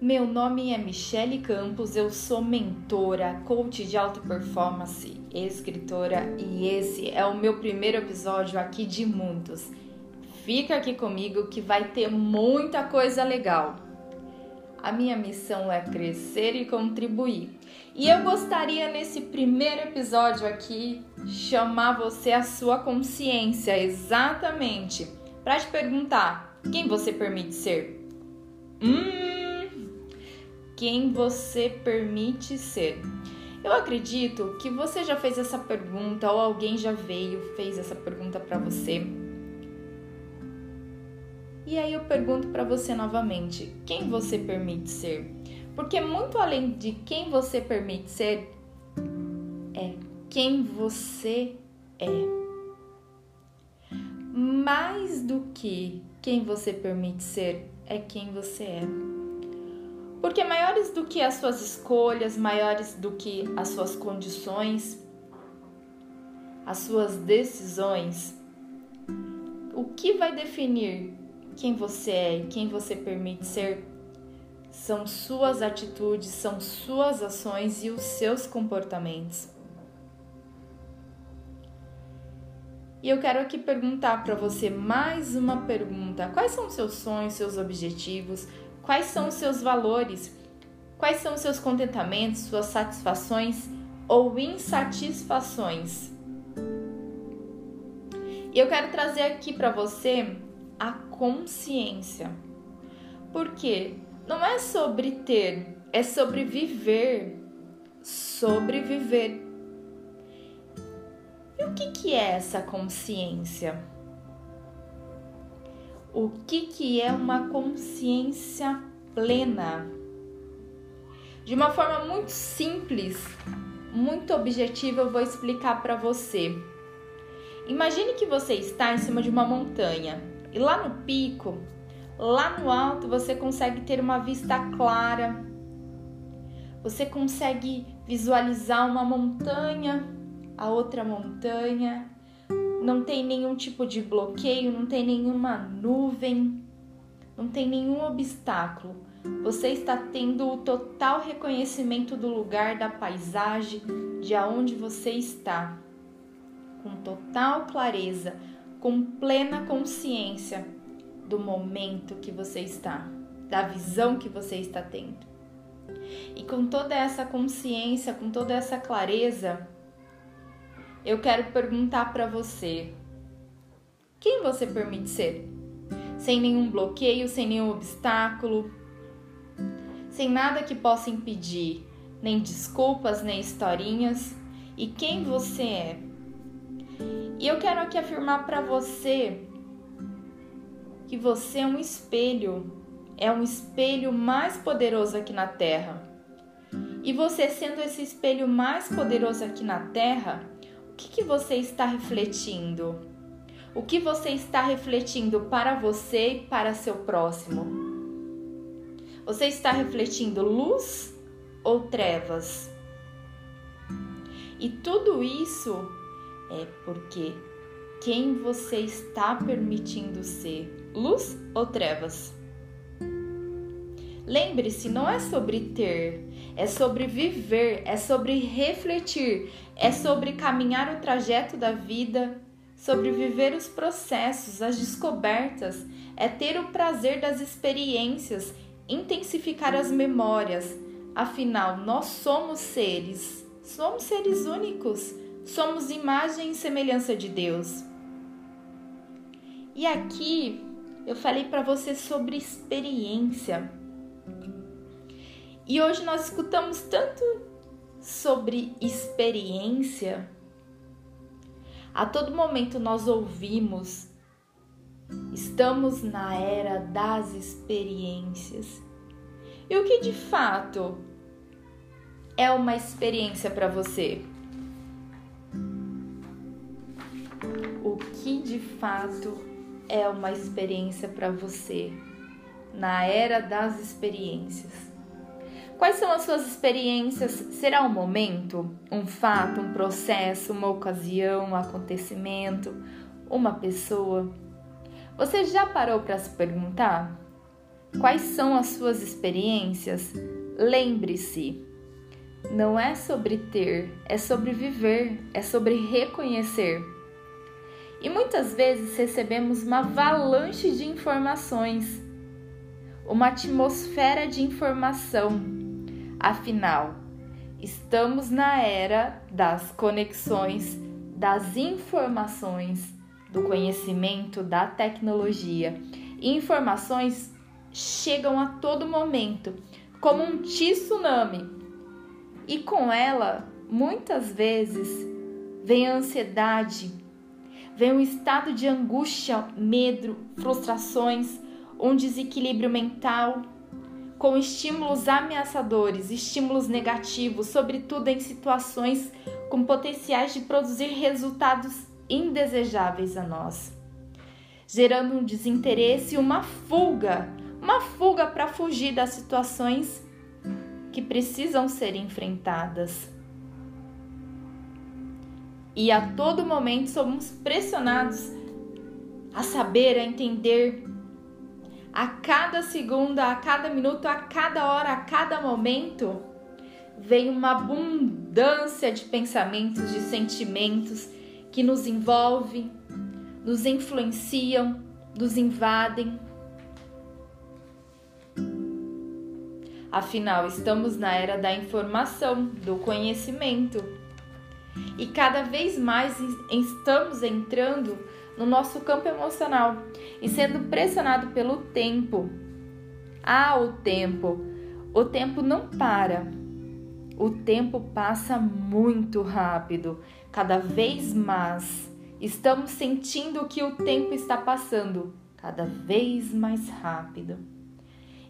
Meu nome é Michele Campos, eu sou mentora, coach de alta performance, escritora e esse é o meu primeiro episódio aqui de muitos. Fica aqui comigo que vai ter muita coisa legal. A minha missão é crescer e contribuir. E eu gostaria nesse primeiro episódio aqui chamar você à sua consciência, exatamente, para te perguntar: quem você permite ser? Hum, quem você permite ser? Eu acredito que você já fez essa pergunta ou alguém já veio, fez essa pergunta para você. E aí eu pergunto para você novamente: quem você permite ser? Porque muito além de quem você permite ser, é quem você é. Mais do que quem você permite ser, é quem você é. Porque maiores do que as suas escolhas, maiores do que as suas condições, as suas decisões, o que vai definir quem você é e quem você permite ser são suas atitudes, são suas ações e os seus comportamentos. E eu quero aqui perguntar para você mais uma pergunta: quais são seus sonhos, seus objetivos? Quais são os seus valores? Quais são os seus contentamentos, suas satisfações ou insatisfações? E eu quero trazer aqui para você a consciência. Porque não é sobre ter, é sobre viver. Sobreviver. E o que, que é essa consciência? O que, que é uma consciência plena? De uma forma muito simples, muito objetiva, eu vou explicar para você. Imagine que você está em cima de uma montanha e lá no pico, lá no alto, você consegue ter uma vista clara. Você consegue visualizar uma montanha a outra montanha, não tem nenhum tipo de bloqueio, não tem nenhuma nuvem, não tem nenhum obstáculo. Você está tendo o total reconhecimento do lugar, da paisagem, de aonde você está, com total clareza, com plena consciência do momento que você está, da visão que você está tendo. E com toda essa consciência, com toda essa clareza, eu quero perguntar para você: quem você permite ser? Sem nenhum bloqueio, sem nenhum obstáculo, sem nada que possa impedir, nem desculpas, nem historinhas, e quem você é. E eu quero aqui afirmar para você que você é um espelho, é um espelho mais poderoso aqui na Terra. E você sendo esse espelho mais poderoso aqui na Terra, que, que você está refletindo? O que você está refletindo para você e para seu próximo? Você está refletindo luz ou trevas? E tudo isso é porque quem você está permitindo ser, luz ou trevas? Lembre-se, não é sobre ter, é sobre viver, é sobre refletir, é sobre caminhar o trajeto da vida, sobre viver os processos, as descobertas, é ter o prazer das experiências, intensificar as memórias. Afinal, nós somos seres, somos seres únicos, somos imagem e semelhança de Deus. E aqui eu falei para você sobre experiência. E hoje nós escutamos tanto sobre experiência. A todo momento nós ouvimos, estamos na era das experiências. E o que de fato é uma experiência para você? O que de fato é uma experiência para você na era das experiências? Quais são as suas experiências? Será um momento, um fato, um processo, uma ocasião, um acontecimento, uma pessoa? Você já parou para se perguntar? Quais são as suas experiências? Lembre-se, não é sobre ter, é sobre viver, é sobre reconhecer. E muitas vezes recebemos uma avalanche de informações, uma atmosfera de informação. Afinal, estamos na era das conexões, das informações, do conhecimento, da tecnologia. Informações chegam a todo momento, como um tsunami e com ela, muitas vezes, vem a ansiedade, vem um estado de angústia, medo, frustrações, um desequilíbrio mental, com estímulos ameaçadores, estímulos negativos, sobretudo em situações com potenciais de produzir resultados indesejáveis a nós, gerando um desinteresse e uma fuga, uma fuga para fugir das situações que precisam ser enfrentadas. E a todo momento somos pressionados a saber, a entender, a cada segundo, a cada minuto, a cada hora, a cada momento, vem uma abundância de pensamentos, de sentimentos que nos envolvem, nos influenciam, nos invadem Afinal, estamos na era da informação, do conhecimento. E cada vez mais estamos entrando no nosso campo emocional e sendo pressionado pelo tempo. Ah, o tempo. O tempo não para. O tempo passa muito rápido, cada vez mais. Estamos sentindo que o tempo está passando cada vez mais rápido.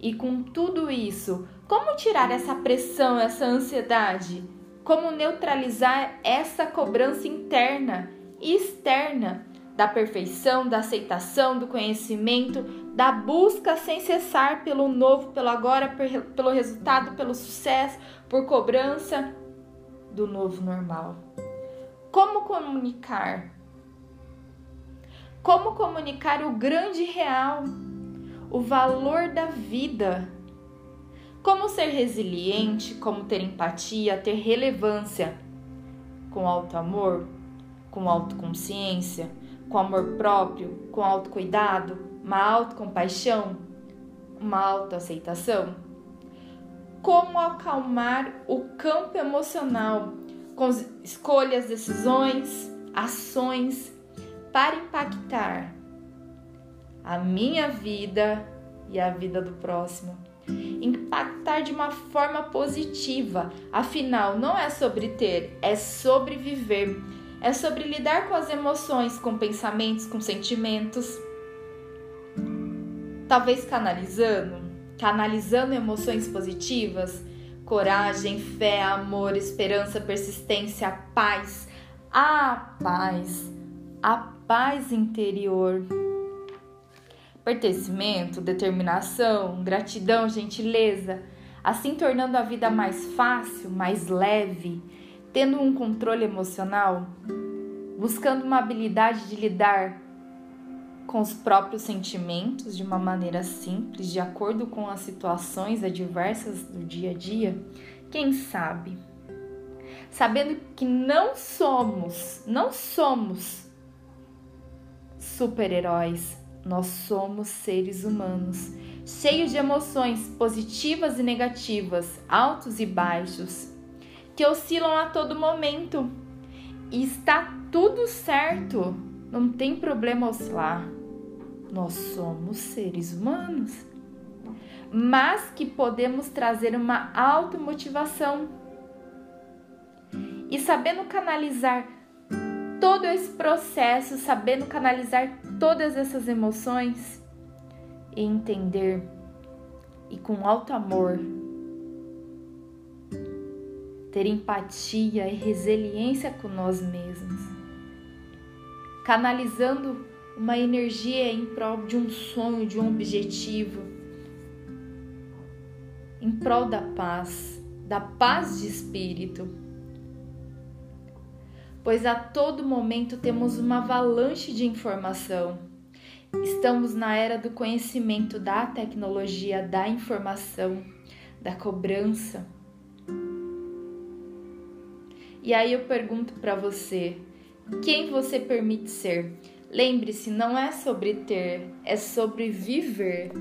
E com tudo isso, como tirar essa pressão, essa ansiedade? Como neutralizar essa cobrança interna e externa da perfeição, da aceitação, do conhecimento, da busca sem cessar pelo novo, pelo agora, pelo resultado, pelo sucesso, por cobrança do novo normal? Como comunicar? Como comunicar o grande real? o valor da vida. Como ser resiliente, como ter empatia, ter relevância com alto amor, com autoconsciência, com amor próprio, com autocuidado, uma autocompaixão, uma autoaceitação. Como acalmar o campo emocional com escolhas, decisões, ações para impactar a minha vida e a vida do próximo. Impactar de uma forma positiva, afinal, não é sobre ter, é sobre viver, é sobre lidar com as emoções, com pensamentos, com sentimentos. Talvez canalizando, canalizando emoções positivas, coragem, fé, amor, esperança, persistência, paz, a paz, a paz interior. Pertencimento, determinação, gratidão, gentileza, assim tornando a vida mais fácil, mais leve, tendo um controle emocional, buscando uma habilidade de lidar com os próprios sentimentos de uma maneira simples, de acordo com as situações adversas do dia a dia, quem sabe? Sabendo que não somos, não somos super-heróis, nós somos seres humanos, cheios de emoções positivas e negativas, altos e baixos, que oscilam a todo momento. E está tudo certo, não tem problema oscilar. Nós somos seres humanos, mas que podemos trazer uma automotivação e sabendo canalizar todo esse processo, sabendo canalizar todas essas emoções e entender e com alto amor ter empatia e resiliência com nós mesmos, canalizando uma energia em prol de um sonho, de um objetivo, em prol da paz, da paz de espírito pois a todo momento temos uma avalanche de informação Estamos na era do conhecimento, da tecnologia, da informação, da cobrança. E aí eu pergunto para você, quem você permite ser? Lembre-se, não é sobre ter, é sobre viver.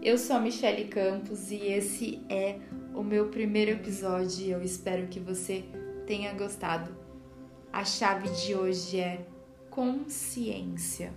Eu sou a Michele Campos e esse é o meu primeiro episódio. Eu espero que você tenha gostado. A chave de hoje é consciência.